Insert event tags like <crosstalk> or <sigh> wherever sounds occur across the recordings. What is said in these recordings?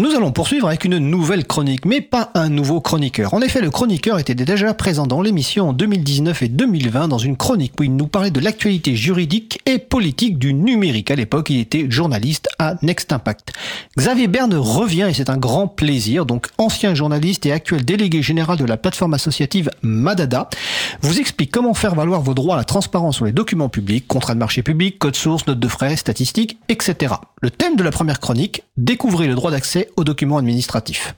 Nous allons poursuivre avec une nouvelle chronique, mais pas un nouveau chroniqueur. En effet, le chroniqueur était déjà présent dans l'émission en 2019 et 2020 dans une chronique où il nous parlait de l'actualité juridique et politique du numérique. À l'époque, il était journaliste à Next Impact. Xavier Berne revient et c'est un grand plaisir. Donc, ancien journaliste et actuel délégué général de la plateforme associative Madada, vous explique comment faire valoir vos droits à la transparence sur les documents publics, contrats de marché public, code source, notes de frais, statistiques, etc. Le thème de la première chronique, découvrez le droit d'accès aux documents administratifs.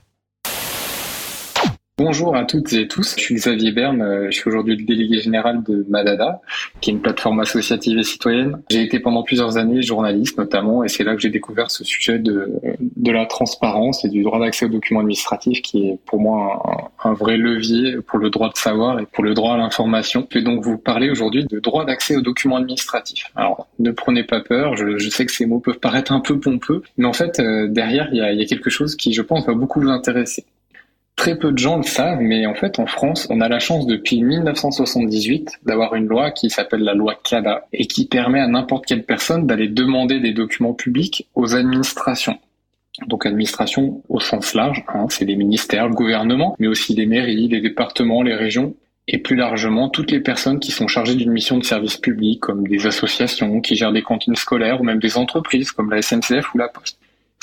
Bonjour à toutes et tous, je suis Xavier Berne, euh, je suis aujourd'hui le délégué général de Madada, qui est une plateforme associative et citoyenne. J'ai été pendant plusieurs années journaliste notamment, et c'est là que j'ai découvert ce sujet de, de la transparence et du droit d'accès aux documents administratifs, qui est pour moi un, vrai levier pour le droit de savoir et pour le droit à l'information. Je vais donc vous parler aujourd'hui de droit d'accès aux documents administratifs. Alors, ne prenez pas peur, je, je, sais que ces mots peuvent paraître un peu pompeux, mais en fait, euh, derrière, il y a, il y a quelque chose qui, je pense, va beaucoup vous intéresser. Très peu de gens le savent, mais en fait, en France, on a la chance depuis 1978 d'avoir une loi qui s'appelle la loi CADA et qui permet à n'importe quelle personne d'aller demander des documents publics aux administrations. Donc administration au sens large, hein, c'est les ministères, le gouvernement, mais aussi les mairies, les départements, les régions, et plus largement toutes les personnes qui sont chargées d'une mission de service public, comme des associations qui gèrent des cantines scolaires ou même des entreprises comme la SNCF ou la Poste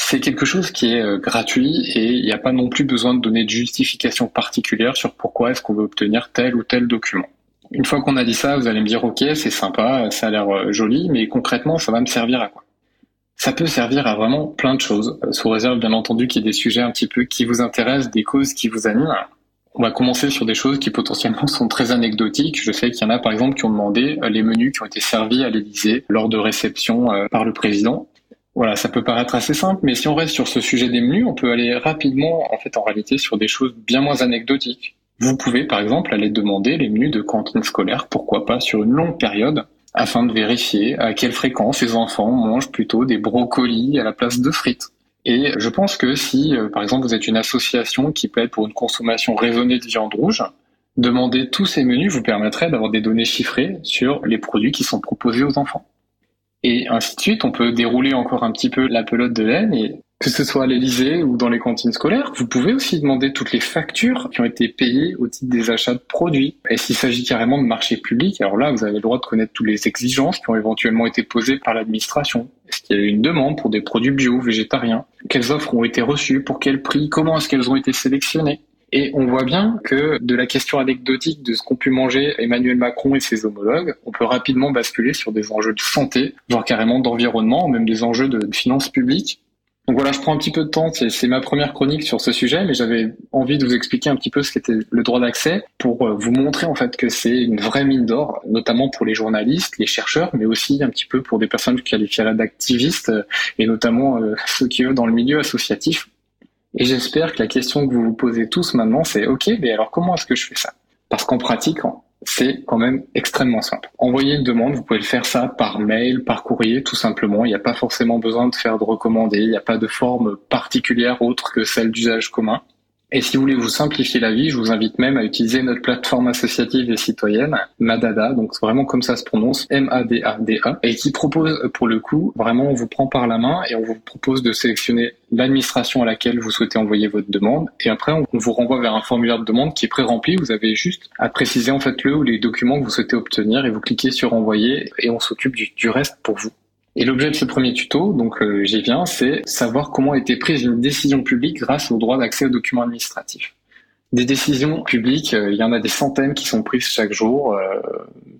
c'est quelque chose qui est euh, gratuit et il n'y a pas non plus besoin de donner de justification particulière sur pourquoi est-ce qu'on veut obtenir tel ou tel document. Une fois qu'on a dit ça, vous allez me dire ok, c'est sympa, ça a l'air euh, joli, mais concrètement, ça va me servir à quoi? Ça peut servir à vraiment plein de choses, euh, sous réserve bien entendu qu'il y ait des sujets un petit peu qui vous intéressent, des causes qui vous animent. On va commencer sur des choses qui potentiellement <laughs> sont très anecdotiques. Je sais qu'il y en a par exemple qui ont demandé les menus qui ont été servis à l'Élysée lors de réception par le président. Voilà, ça peut paraître assez simple, mais si on reste sur ce sujet des menus, on peut aller rapidement, en fait, en réalité, sur des choses bien moins anecdotiques. Vous pouvez, par exemple, aller demander les menus de cantine scolaire, pourquoi pas, sur une longue période, afin de vérifier à quelle fréquence les enfants mangent plutôt des brocolis à la place de frites. Et je pense que si, euh, par exemple, vous êtes une association qui plaide pour une consommation raisonnée de viande rouge, demander tous ces menus vous permettrait d'avoir des données chiffrées sur les produits qui sont proposés aux enfants et ainsi de suite. On peut dérouler encore un petit peu la pelote de laine et que ce soit à l'Elysée ou dans les cantines scolaires, vous pouvez aussi demander toutes les factures qui ont été payées au titre des achats de produits. Et s'il s'agit carrément de marché public, alors là, vous avez le droit de connaître toutes les exigences qui ont éventuellement été posées par l'administration. Est-ce qu'il y a eu une demande pour des produits bio, végétariens? Quelles offres ont été reçues? Pour quel prix? Comment est-ce qu'elles ont été sélectionnées? Et on voit bien que de la question anecdotique de ce qu'ont pu manger Emmanuel Macron et ses homologues, on peut rapidement basculer sur des enjeux de santé, voire carrément d'environnement, même des enjeux de finances publiques. Donc voilà, je prends un petit peu de temps, c'est ma première chronique sur ce sujet, mais j'avais envie de vous expliquer un petit peu ce qu'était le droit d'accès pour euh, vous montrer en fait que c'est une vraie mine d'or, notamment pour les journalistes, les chercheurs, mais aussi un petit peu pour des personnes qualifiées d'activistes et notamment euh, ceux qui eux dans le milieu associatif et j'espère que la question que vous vous posez tous maintenant, c'est OK, mais alors comment est-ce que je fais ça? Parce qu'en pratique, c'est quand même extrêmement simple. Envoyer une demande, vous pouvez le faire ça par mail, par courrier, tout simplement. Il n'y a pas forcément besoin de faire de recommander, il n'y a pas de forme particulière autre que celle d'usage commun. Et si vous voulez vous simplifier la vie, je vous invite même à utiliser notre plateforme associative et citoyenne, Madada, donc c'est vraiment comme ça se prononce, M-A-D-A-D-A, et qui propose pour le coup, vraiment on vous prend par la main et on vous propose de sélectionner l'administration à laquelle vous souhaitez envoyer votre demande, et après on vous renvoie vers un formulaire de demande qui est pré-rempli, vous avez juste à préciser en fait le ou les documents que vous souhaitez obtenir et vous cliquez sur envoyer et on s'occupe du reste pour vous. Et l'objet de ce premier tuto, donc euh, j'y viens, c'est savoir comment a été prise une décision publique grâce au droit d'accès aux documents administratifs. Des décisions publiques, euh, il y en a des centaines qui sont prises chaque jour. Euh,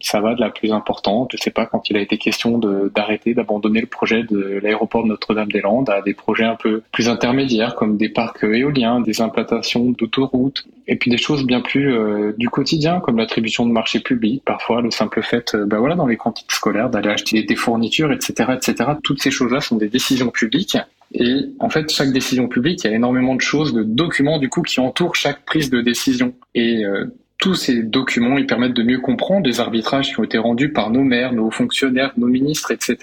ça va de la plus importante, je sais pas, quand il a été question d'arrêter, d'abandonner le projet de l'aéroport de Notre-Dame-des-Landes à des projets un peu plus intermédiaires comme des parcs éoliens, des implantations d'autoroutes, et puis des choses bien plus du quotidien comme l'attribution de marchés publics, parfois le simple fait, ben voilà, dans les cantines scolaires, d'aller acheter des fournitures, etc., etc. Toutes ces choses-là sont des décisions publiques et en fait, chaque décision publique, il y a énormément de choses, de documents du coup qui entourent chaque prise de décision. Et euh, tous ces documents, ils permettent de mieux comprendre les arbitrages qui ont été rendus par nos maires, nos fonctionnaires, nos ministres, etc.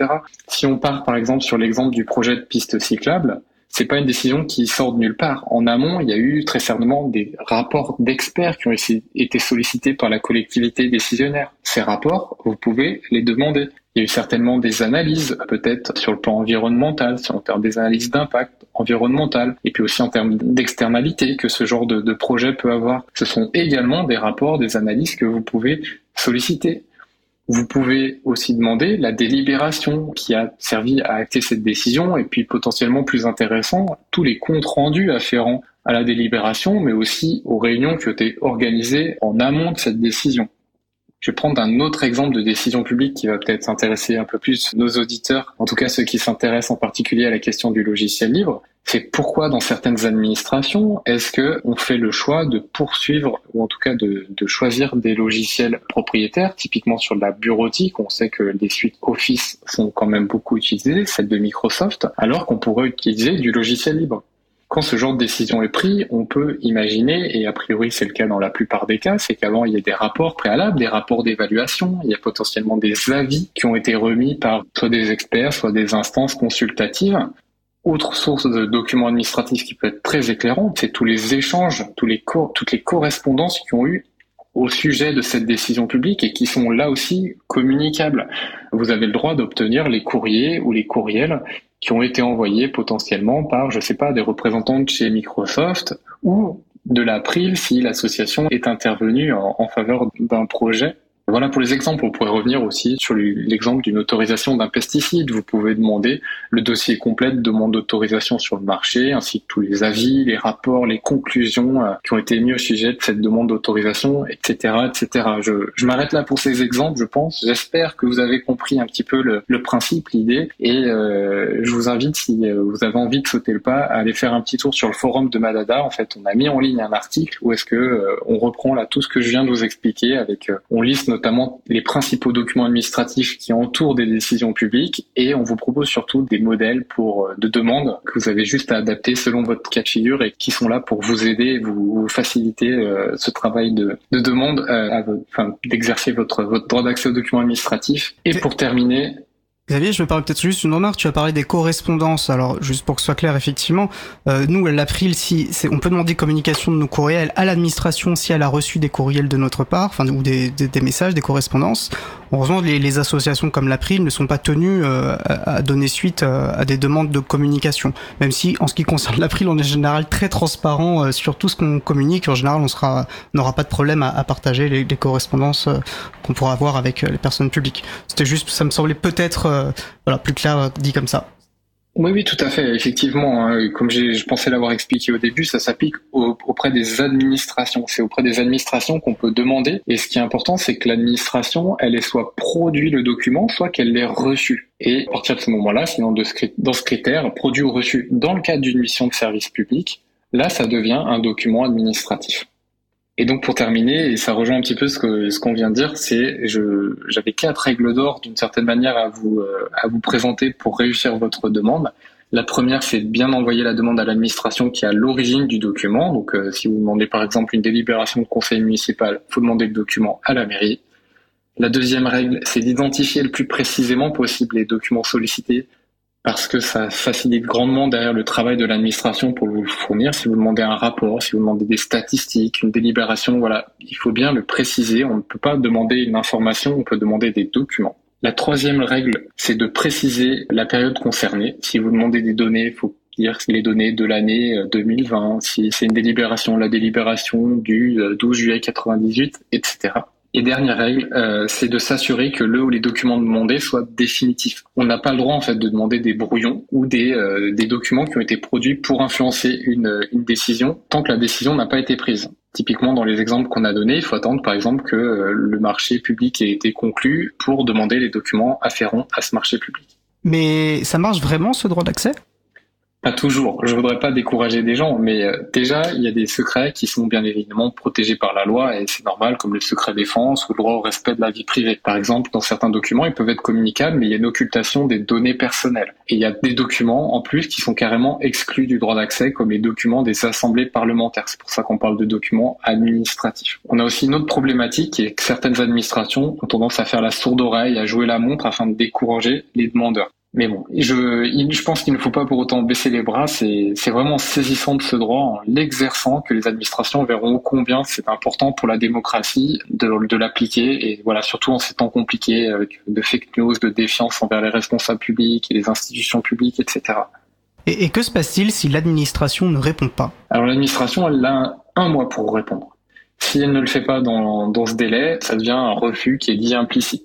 Si on part par exemple sur l'exemple du projet de piste cyclable, c'est pas une décision qui sort de nulle part. En amont, il y a eu très certainement des rapports d'experts qui ont été sollicités par la collectivité décisionnaire. Ces rapports, vous pouvez les demander. Il y a eu certainement des analyses, peut-être sur le plan environnemental, sur le des analyses d'impact, environnementales et puis aussi en termes d'externalité que ce genre de projet peut avoir. Ce sont également des rapports, des analyses que vous pouvez solliciter. Vous pouvez aussi demander la délibération qui a servi à acter cette décision et puis potentiellement plus intéressant, tous les comptes rendus afférents à la délibération, mais aussi aux réunions qui ont été organisées en amont de cette décision. Je vais prendre un autre exemple de décision publique qui va peut-être intéresser un peu plus nos auditeurs, en tout cas ceux qui s'intéressent en particulier à la question du logiciel libre. C'est pourquoi dans certaines administrations, est-ce que on fait le choix de poursuivre ou en tout cas de, choisir des logiciels propriétaires, typiquement sur la bureautique. On sait que les suites Office sont quand même beaucoup utilisées, celles de Microsoft, alors qu'on pourrait utiliser du logiciel libre quand ce genre de décision est pris, on peut imaginer, et a priori c'est le cas dans la plupart des cas, c'est qu'avant il y a des rapports préalables, des rapports d'évaluation, il y a potentiellement des avis qui ont été remis par soit des experts, soit des instances consultatives. Autre source de documents administratifs qui peut être très éclairante, c'est tous les échanges, toutes les correspondances qui ont eu au sujet de cette décision publique et qui sont là aussi communicables. Vous avez le droit d'obtenir les courriers ou les courriels qui ont été envoyés potentiellement par, je sais pas, des représentants de chez Microsoft ou de l'April si l'association est intervenue en faveur d'un projet voilà pour les exemples. On pourrait revenir aussi sur l'exemple d'une autorisation d'un pesticide. Vous pouvez demander le dossier complet de demande d'autorisation sur le marché, ainsi que tous les avis, les rapports, les conclusions euh, qui ont été mis au sujet de cette demande d'autorisation, etc., etc. Je, m'arrête là pour ces exemples, je pense. J'espère que vous avez compris un petit peu le, principe, l'idée, et euh, je vous invite, si euh, vous avez envie de sauter le pas, à aller faire un petit tour sur le forum de Madada. En fait, on a mis en ligne un article où est-ce que on reprend là tout ce que je viens de vous expliquer avec, on liste notamment les principaux documents administratifs qui entourent des décisions publiques et on vous propose surtout des modèles pour euh, de demandes que vous avez juste à adapter selon votre cas de figure et qui sont là pour vous aider, vous, faciliter euh, ce travail de, de demande, euh, enfin, d'exercer votre, votre droit d'accès aux documents administratifs. Et pour terminer, Xavier, je me permets peut-être juste une remarque. Tu as parlé des correspondances. Alors, juste pour que ce soit clair, effectivement, euh, nous, l'April, si on peut demander communication de nos courriels à l'administration si elle a reçu des courriels de notre part, enfin ou des messages, des correspondances. Heureusement, les, associations comme l'April ne sont pas tenues euh, à, donner suite euh, à des demandes de communication. Même si, en ce qui concerne l'April, on est en général très transparent euh, sur tout ce qu'on communique. En général, on n'aura pas de problème à, à partager les, les correspondances qu'on pourra avoir avec les personnes publiques. C'était juste, ça me semblait peut-être voilà plus clair dit comme ça. Oui, oui, tout à fait. Effectivement, hein, comme je pensais l'avoir expliqué au début, ça s'applique auprès des administrations. C'est auprès des administrations qu'on peut demander. Et ce qui est important, c'est que l'administration, elle ait soit produit le document, soit qu'elle l'ait reçu. Et à partir de ce moment-là, sinon dans ce critère, produit ou reçu dans le cadre d'une mission de service public, là, ça devient un document administratif. Et donc pour terminer, et ça rejoint un petit peu ce que ce qu'on vient de dire, c'est je j'avais quatre règles d'or d'une certaine manière à vous euh, à vous présenter pour réussir votre demande. La première, c'est de bien envoyer la demande à l'administration qui a l'origine du document. Donc euh, si vous demandez par exemple une délibération de conseil municipal, faut demander le document à la mairie. La deuxième règle, c'est d'identifier le plus précisément possible les documents sollicités parce que ça facilite grandement derrière le travail de l'administration pour vous fournir. Si vous demandez un rapport, si vous demandez des statistiques, une délibération, voilà, il faut bien le préciser. On ne peut pas demander une information, on peut demander des documents. La troisième règle, c'est de préciser la période concernée. Si vous demandez des données, il faut dire les données de l'année 2020, si c'est une délibération, la délibération du 12 juillet 98, etc. Et dernière règle, euh, c'est de s'assurer que le ou les documents demandés soient définitifs. On n'a pas le droit en fait de demander des brouillons ou des, euh, documents qui ont été produits pour influencer une, une décision tant que la décision n'a pas été prise. Typiquement, dans les exemples qu'on a donnés, il faut attendre par exemple que euh, le marché public ait été conclu pour demander les documents afférents à ce marché public. Mais ça marche vraiment ce droit d'accès? Pas toujours. Je voudrais pas décourager des gens, mais euh, déjà, il y a des secrets qui sont bien évidemment protégés par la loi et c'est normal, comme le secret défense ou le droit au respect de la vie privée. Par exemple, dans certains documents, ils peuvent être communicables, mais il y a une occultation des données personnelles. Et il y a des documents, en plus, qui sont carrément exclus du droit d'accès, comme les documents des assemblées parlementaires. C'est pour ça qu'on parle de documents administratifs. On a aussi une autre problématique qui que certaines administrations ont tendance à faire la sourde oreille, à jouer la montre afin de décourager les demandeurs. Mais bon, je, je pense qu'il ne faut pas pour autant baisser les bras. C'est, vraiment saisissant de ce droit en l'exerçant que les administrations verront combien c'est important pour la démocratie de, de l'appliquer. Et voilà, surtout en ces temps compliqués avec de fake news, de défiance envers les responsables publics et les institutions publiques, etc. Et, que se passe-t-il si l'administration ne répond pas? Alors l'administration, elle a un mois pour répondre. Si elle ne le fait pas dans, dans ce délai, ça devient un refus qui est dit implicite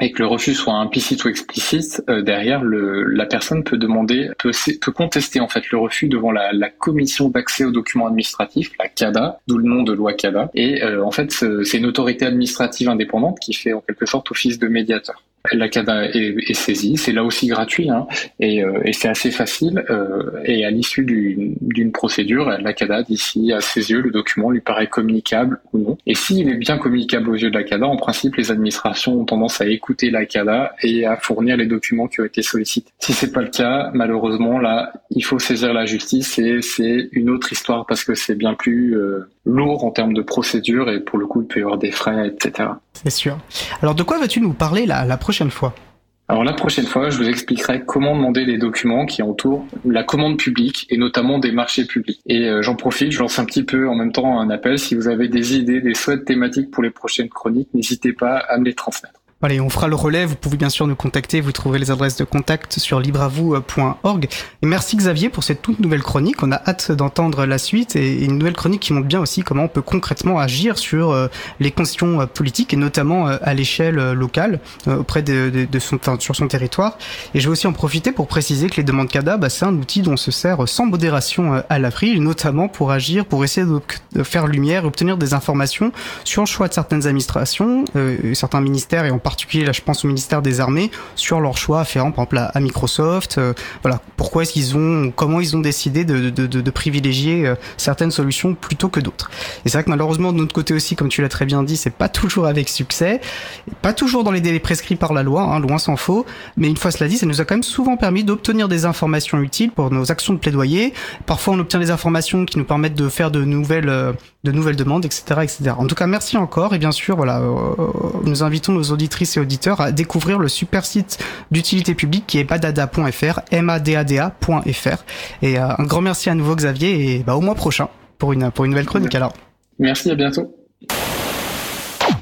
et que le refus soit implicite ou explicite, euh, derrière la personne peut demander, peut, contester en fait le refus devant la, la commission d'accès aux documents administratifs, la CADA, d'où le nom de loi CADA. Et euh, en fait, c'est une autorité administrative indépendante qui fait en quelque sorte office de médiateur. La CADA est, est saisie, c'est là aussi gratuit hein, et, euh, et c'est assez facile. Euh, et à l'issue d'une procédure, la CADA d'ici à ses yeux, le document lui paraît communicable ou non. Et s'il est bien communicable aux yeux de la CADA, en principe, les administrations ont tendance à écouter la CADA et à fournir les documents qui ont été sollicités. Si c'est pas le cas, malheureusement, là, il faut saisir la justice et c'est une autre histoire parce que c'est bien plus euh, lourd en termes de procédure et pour le coup, il peut y avoir des frais, etc. C'est sûr. Alors, de quoi vas-tu nous parler la, prochaine fois? Alors la prochaine fois, je vous expliquerai comment demander les documents qui entourent la commande publique et notamment des marchés publics. Et euh, j'en profite, je lance un petit peu en même temps un appel. Si vous avez des idées, des souhaits thématiques pour les prochaines chroniques, n'hésitez pas à me les transmettre. Allez, on fera le relais. Vous pouvez bien sûr nous contacter. Vous trouverez les adresses de contact sur libreavou.org. Et merci Xavier pour cette toute nouvelle chronique. On a hâte d'entendre la suite et une nouvelle chronique qui montre bien aussi comment on peut concrètement agir sur euh, les questions euh, politiques et notamment euh, à l'échelle locale auprès de, son, enfin, sur son territoire. Et je vais aussi en profiter pour préciser que les demandes CADA, bah, c'est un outil dont on se sert sans modération à l'avril, notamment pour agir, pour essayer de, faire lumière, obtenir des informations sur le choix de certaines administrations, certains ministères et en particulier, là, je pense au ministère des Armées, sur leur choix par exemple, à, Microsoft. Euh, voilà, pourquoi est-ce qu'ils ont, comment ils ont décidé de privilégier euh, certaines solutions plutôt que d'autres? Et c'est vrai que malheureusement, de notre côté aussi, comme tu l'as très bien dit, c'est pas toujours avec succès, pas toujours dans les délais prescrits par la loi, hein, loin s'en faut. Mais une fois cela dit, ça nous a quand même souvent permis d'obtenir des informations utiles pour nos actions de plaidoyer. Parfois, on obtient des informations qui nous permettent de faire de nouvelles, euh, de nouvelles demandes, etc., etc. En tout cas, merci encore. Et bien sûr, voilà, nous invitons nos auditrices et auditeurs à découvrir le super site d'utilité publique qui est badada.fr, madada.fr. Et euh, un grand merci à nouveau Xavier et bah, au mois prochain pour une, pour une nouvelle chronique alors. Merci, à bientôt.